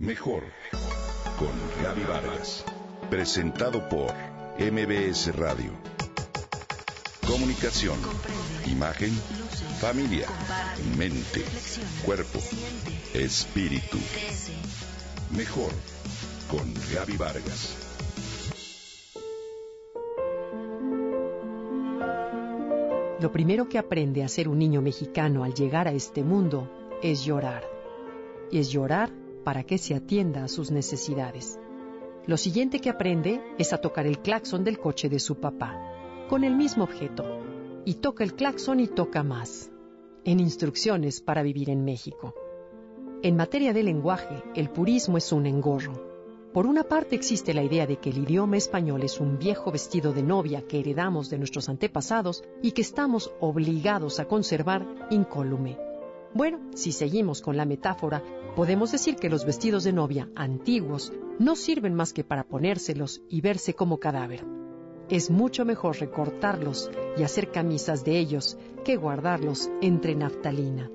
Mejor con Gaby Vargas. Presentado por MBS Radio. Comunicación, imagen, familia, mente, cuerpo, espíritu. Mejor con Gaby Vargas. Lo primero que aprende a ser un niño mexicano al llegar a este mundo es llorar. Y es llorar para que se atienda a sus necesidades. Lo siguiente que aprende es a tocar el claxon del coche de su papá, con el mismo objeto, y toca el claxon y toca más, en instrucciones para vivir en México. En materia de lenguaje, el purismo es un engorro. Por una parte existe la idea de que el idioma español es un viejo vestido de novia que heredamos de nuestros antepasados y que estamos obligados a conservar incólume. Bueno, si seguimos con la metáfora, podemos decir que los vestidos de novia antiguos no sirven más que para ponérselos y verse como cadáver. Es mucho mejor recortarlos y hacer camisas de ellos que guardarlos entre naftalina.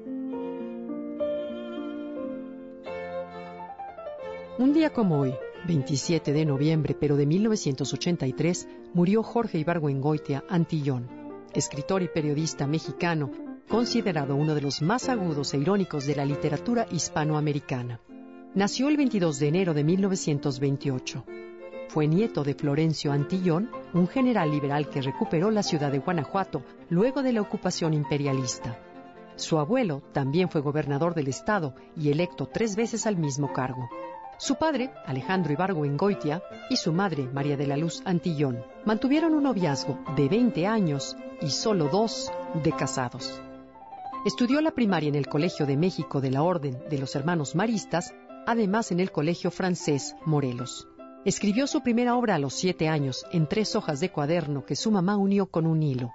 Un día como hoy, 27 de noviembre pero de 1983, murió Jorge Ibargüengoitia Antillón, escritor y periodista mexicano considerado uno de los más agudos e irónicos de la literatura hispanoamericana. Nació el 22 de enero de 1928. Fue nieto de Florencio Antillón, un general liberal que recuperó la ciudad de Guanajuato luego de la ocupación imperialista. Su abuelo también fue gobernador del estado y electo tres veces al mismo cargo. Su padre, Alejandro Ibargüengoitia, y su madre, María de la Luz Antillón, mantuvieron un noviazgo de 20 años y solo dos de casados. Estudió la primaria en el Colegio de México de la Orden de los Hermanos Maristas, además en el Colegio Francés Morelos. Escribió su primera obra a los siete años en tres hojas de cuaderno que su mamá unió con un hilo.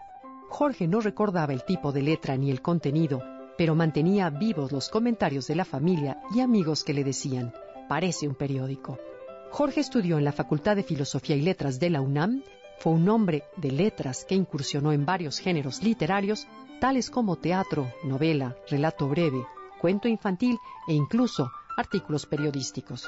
Jorge no recordaba el tipo de letra ni el contenido, pero mantenía vivos los comentarios de la familia y amigos que le decían, parece un periódico. Jorge estudió en la Facultad de Filosofía y Letras de la UNAM, fue un hombre de letras que incursionó en varios géneros literarios tales como teatro, novela, relato breve, cuento infantil e incluso artículos periodísticos.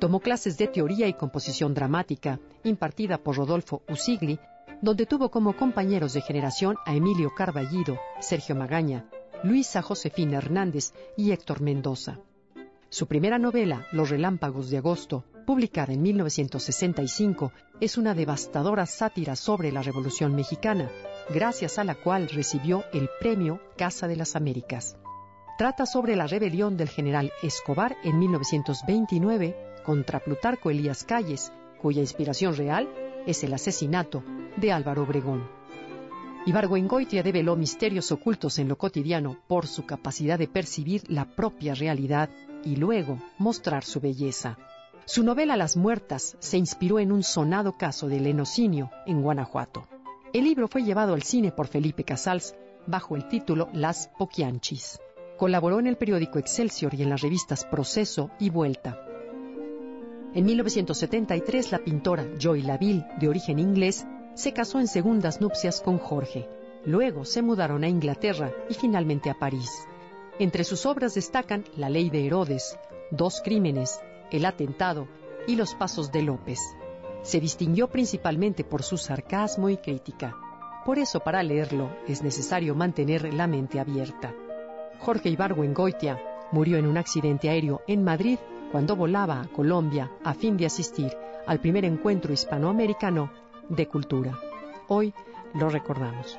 Tomó clases de teoría y composición dramática, impartida por Rodolfo Usigli, donde tuvo como compañeros de generación a Emilio Carballido, Sergio Magaña, Luisa Josefina Hernández y Héctor Mendoza. Su primera novela, Los Relámpagos de Agosto, publicada en 1965, es una devastadora sátira sobre la Revolución Mexicana, gracias a la cual recibió el premio Casa de las Américas. Trata sobre la rebelión del general Escobar en 1929 contra Plutarco Elías Calles, cuya inspiración real es el asesinato de Álvaro Obregón. Ibargüengoitia develó misterios ocultos en lo cotidiano por su capacidad de percibir la propia realidad y luego mostrar su belleza. Su novela Las Muertas se inspiró en un sonado caso de lenocinio en Guanajuato. El libro fue llevado al cine por Felipe Casals bajo el título Las Poquianchis. Colaboró en el periódico Excelsior y en las revistas Proceso y Vuelta. En 1973, la pintora Joy Laville, de origen inglés, se casó en segundas nupcias con Jorge. Luego se mudaron a Inglaterra y finalmente a París. Entre sus obras destacan La ley de Herodes, Dos crímenes, El atentado y Los pasos de López se distinguió principalmente por su sarcasmo y crítica. Por eso, para leerlo, es necesario mantener la mente abierta. Jorge Ibargüengoitia murió en un accidente aéreo en Madrid cuando volaba a Colombia a fin de asistir al primer encuentro hispanoamericano de cultura. Hoy lo recordamos.